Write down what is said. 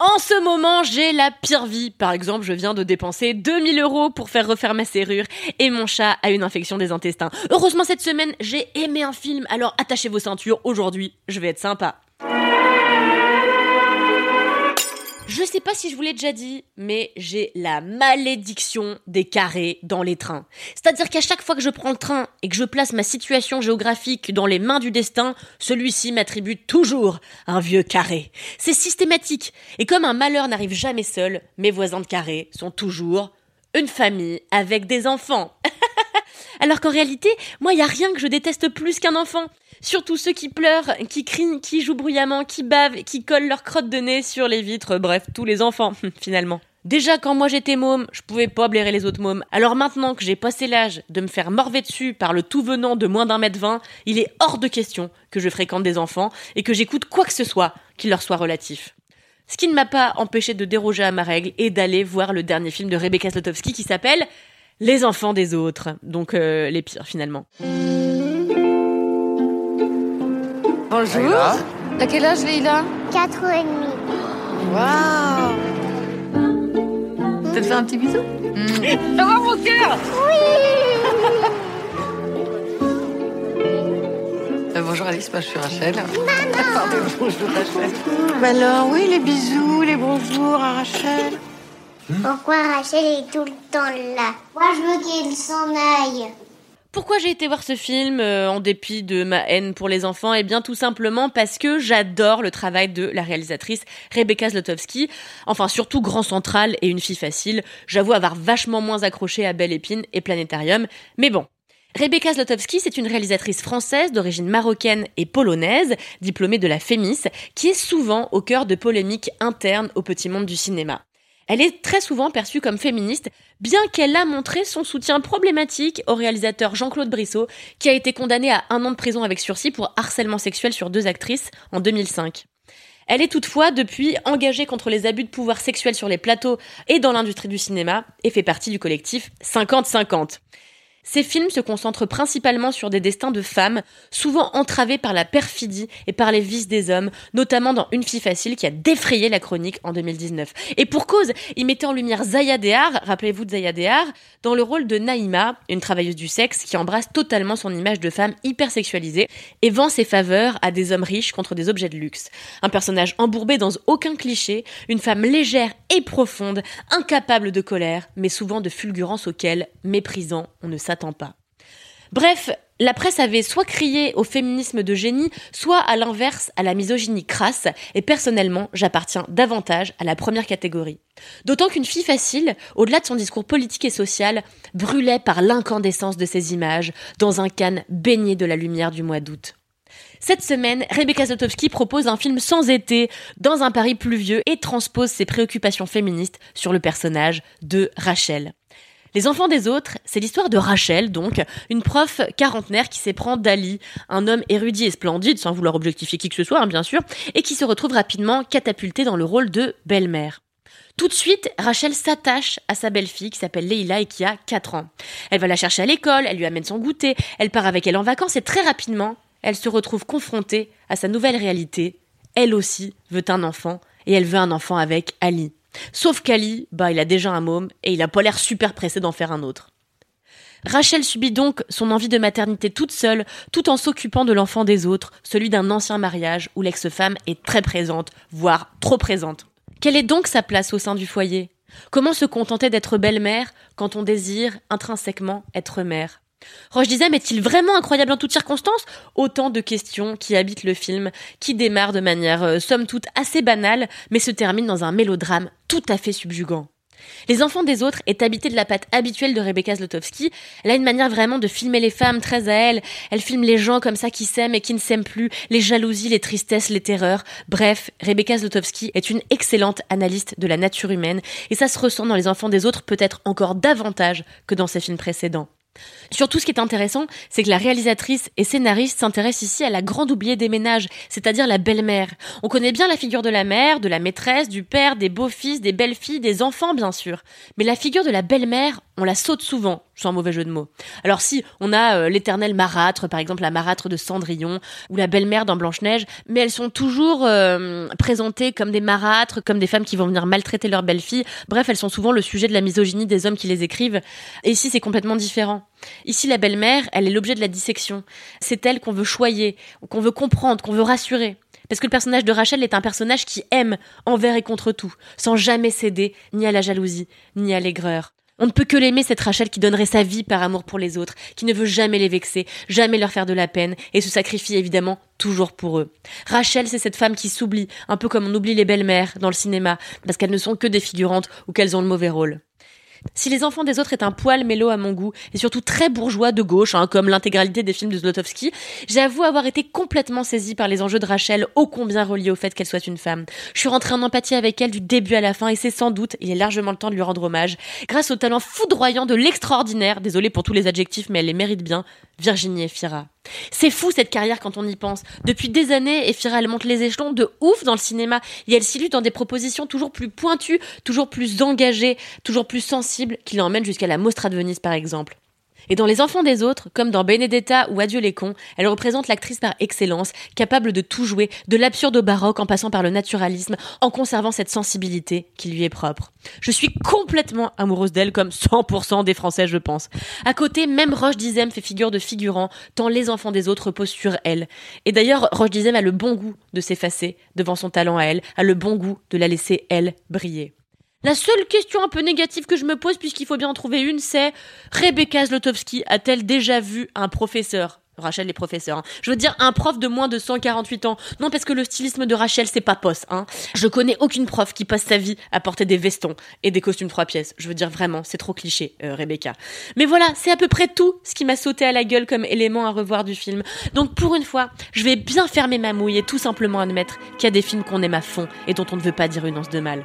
En ce moment, j'ai la pire vie. Par exemple, je viens de dépenser 2000 euros pour faire refaire ma serrure et mon chat a une infection des intestins. Heureusement, cette semaine, j'ai aimé un film, alors attachez vos ceintures. Aujourd'hui, je vais être sympa. Je sais pas si je vous l'ai déjà dit, mais j'ai la malédiction des carrés dans les trains. C'est-à-dire qu'à chaque fois que je prends le train et que je place ma situation géographique dans les mains du destin, celui-ci m'attribue toujours un vieux carré. C'est systématique. Et comme un malheur n'arrive jamais seul, mes voisins de carré sont toujours une famille avec des enfants. Alors qu'en réalité, moi, il a rien que je déteste plus qu'un enfant. Surtout ceux qui pleurent, qui crient, qui jouent bruyamment, qui bavent, qui collent leur crotte de nez sur les vitres, bref, tous les enfants, finalement. Déjà, quand moi j'étais môme, je pouvais pas blairer les autres mômes. Alors maintenant que j'ai passé l'âge de me faire morver dessus par le tout venant de moins d'un mètre vingt, il est hors de question que je fréquente des enfants et que j'écoute quoi que ce soit qui leur soit relatif. Ce qui ne m'a pas empêché de déroger à ma règle et d'aller voir le dernier film de Rebecca Slotowski qui s'appelle Les enfants des autres. Donc euh, les pires finalement. Bonjour. Leïla. À quel âge, Leïla 4 ans et demi. Waouh T'as fait un petit bisou Oh mon cœur Euh, Bonjour Alice, moi je suis Rachel. Pardon, bonjour Rachel. Bah alors, oui, les bisous, les bonjours à Rachel. Pourquoi Rachel est tout le temps là Moi, je veux qu'elle s'en aille. Pourquoi j'ai été voir ce film euh, en dépit de ma haine pour les enfants Eh bien tout simplement parce que j'adore le travail de la réalisatrice Rebecca Zlotowski. Enfin surtout Grand Central et Une fille facile. J'avoue avoir vachement moins accroché à Belle Épine et Planétarium. Mais bon. Rebecca Zlotowski, c'est une réalisatrice française d'origine marocaine et polonaise, diplômée de la FEMIS, qui est souvent au cœur de polémiques internes au petit monde du cinéma. Elle est très souvent perçue comme féministe, bien qu'elle a montré son soutien problématique au réalisateur Jean-Claude Brissot, qui a été condamné à un an de prison avec sursis pour harcèlement sexuel sur deux actrices en 2005. Elle est toutefois depuis engagée contre les abus de pouvoir sexuel sur les plateaux et dans l'industrie du cinéma et fait partie du collectif 50-50. Ces films se concentrent principalement sur des destins de femmes, souvent entravés par la perfidie et par les vices des hommes, notamment dans Une fille facile qui a défrayé la chronique en 2019. Et pour cause, il mettait en lumière Zaya Dehar, rappelez-vous de Zaya Dehar, dans le rôle de Naïma, une travailleuse du sexe qui embrasse totalement son image de femme hyper sexualisée et vend ses faveurs à des hommes riches contre des objets de luxe. Un personnage embourbé dans aucun cliché, une femme légère et profonde, incapable de colère, mais souvent de fulgurance auquel, méprisant, on ne s'attend pas. Bref, la presse avait soit crié au féminisme de génie, soit à l'inverse à la misogynie crasse, et personnellement, j'appartiens davantage à la première catégorie. D'autant qu'une fille facile, au-delà de son discours politique et social, brûlait par l'incandescence de ses images, dans un canne baigné de la lumière du mois d'août. Cette semaine, Rebecca Zlotowski propose un film sans été, dans un Paris pluvieux, et transpose ses préoccupations féministes sur le personnage de Rachel. Les enfants des autres, c'est l'histoire de Rachel, donc, une prof quarantenaire qui s'éprend d'Ali, un homme érudit et splendide, sans vouloir objectifier qui que ce soit, hein, bien sûr, et qui se retrouve rapidement catapulté dans le rôle de belle-mère. Tout de suite, Rachel s'attache à sa belle-fille qui s'appelle Leila et qui a 4 ans. Elle va la chercher à l'école, elle lui amène son goûter, elle part avec elle en vacances et très rapidement, elle se retrouve confrontée à sa nouvelle réalité. Elle aussi veut un enfant et elle veut un enfant avec Ali. Sauf qu'Ali, bah, il a déjà un môme et il a pas l'air super pressé d'en faire un autre. Rachel subit donc son envie de maternité toute seule, tout en s'occupant de l'enfant des autres, celui d'un ancien mariage où l'ex-femme est très présente, voire trop présente. Quelle est donc sa place au sein du foyer? Comment se contenter d'être belle-mère quand on désire intrinsèquement être mère? Roche disait, mais est-il vraiment incroyable en toutes circonstances? Autant de questions qui habitent le film, qui démarre de manière euh, somme toute assez banale, mais se termine dans un mélodrame tout à fait subjugant. Les enfants des autres est habité de la patte habituelle de Rebecca Zlotowski. Elle a une manière vraiment de filmer les femmes très à elle. Elle filme les gens comme ça qui s'aiment et qui ne s'aiment plus, les jalousies, les tristesses, les terreurs. Bref, Rebecca Zlotowski est une excellente analyste de la nature humaine et ça se ressent dans les enfants des autres peut-être encore davantage que dans ses films précédents. Surtout, ce qui est intéressant, c'est que la réalisatrice et scénariste s'intéresse ici à la grande oubliée des ménages, c'est-à-dire la belle-mère. On connaît bien la figure de la mère, de la maîtresse, du père, des beaux-fils, des belles-filles, des enfants, bien sûr. Mais la figure de la belle-mère, on la saute souvent, sans mauvais jeu de mots. Alors si, on a euh, l'éternel marâtre, par exemple la marâtre de Cendrillon, ou la belle-mère dans Blanche-Neige, mais elles sont toujours euh, présentées comme des marâtres, comme des femmes qui vont venir maltraiter leur belle-fille. Bref, elles sont souvent le sujet de la misogynie des hommes qui les écrivent. Et ici, c'est complètement différent. Ici, la belle-mère, elle est l'objet de la dissection. C'est elle qu'on veut choyer, qu'on veut comprendre, qu'on veut rassurer. Parce que le personnage de Rachel est un personnage qui aime envers et contre tout, sans jamais céder ni à la jalousie, ni à l'aigreur. On ne peut que l'aimer, cette Rachel qui donnerait sa vie par amour pour les autres, qui ne veut jamais les vexer, jamais leur faire de la peine, et se sacrifie évidemment toujours pour eux. Rachel, c'est cette femme qui s'oublie, un peu comme on oublie les belles-mères dans le cinéma, parce qu'elles ne sont que des figurantes ou qu'elles ont le mauvais rôle. Si Les Enfants des Autres est un poil mélo à mon goût, et surtout très bourgeois de gauche, hein, comme l'intégralité des films de Zlotowski, j'avoue avoir été complètement saisie par les enjeux de Rachel, ô combien reliés au fait qu'elle soit une femme. Je suis rentrée en empathie avec elle du début à la fin, et c'est sans doute, il est largement le temps de lui rendre hommage, grâce au talent foudroyant de l'extraordinaire, désolé pour tous les adjectifs, mais elle les mérite bien, Virginie Efira. C'est fou cette carrière quand on y pense. Depuis des années, Efira elle monte les échelons de ouf dans le cinéma et elle s'illustre dans des propositions toujours plus pointues, toujours plus engagées, toujours plus sensibles, qui l'emmènent jusqu'à la Mostra de Venise par exemple. Et dans Les Enfants des autres, comme dans Benedetta ou Adieu les cons, elle représente l'actrice par excellence, capable de tout jouer, de l'absurde au baroque en passant par le naturalisme, en conservant cette sensibilité qui lui est propre. Je suis complètement amoureuse d'elle comme 100% des Français, je pense. À côté, même Roche Dizem fait figure de figurant, tant Les Enfants des autres reposent sur elle. Et d'ailleurs, Roche Dizem a le bon goût de s'effacer devant son talent à elle, a le bon goût de la laisser, elle, briller. La seule question un peu négative que je me pose, puisqu'il faut bien en trouver une, c'est Rebecca Zlotowski a-t-elle déjà vu un professeur? Rachel les professeurs. Hein. Je veux dire un prof de moins de 148 ans. Non parce que le stylisme de Rachel c'est pas poste. Hein. Je connais aucune prof qui passe sa vie à porter des vestons et des costumes trois pièces. Je veux dire vraiment, c'est trop cliché, euh, Rebecca. Mais voilà, c'est à peu près tout ce qui m'a sauté à la gueule comme élément à revoir du film. Donc pour une fois, je vais bien fermer ma mouille et tout simplement admettre qu'il y a des films qu'on aime à fond et dont on ne veut pas dire une once de mal.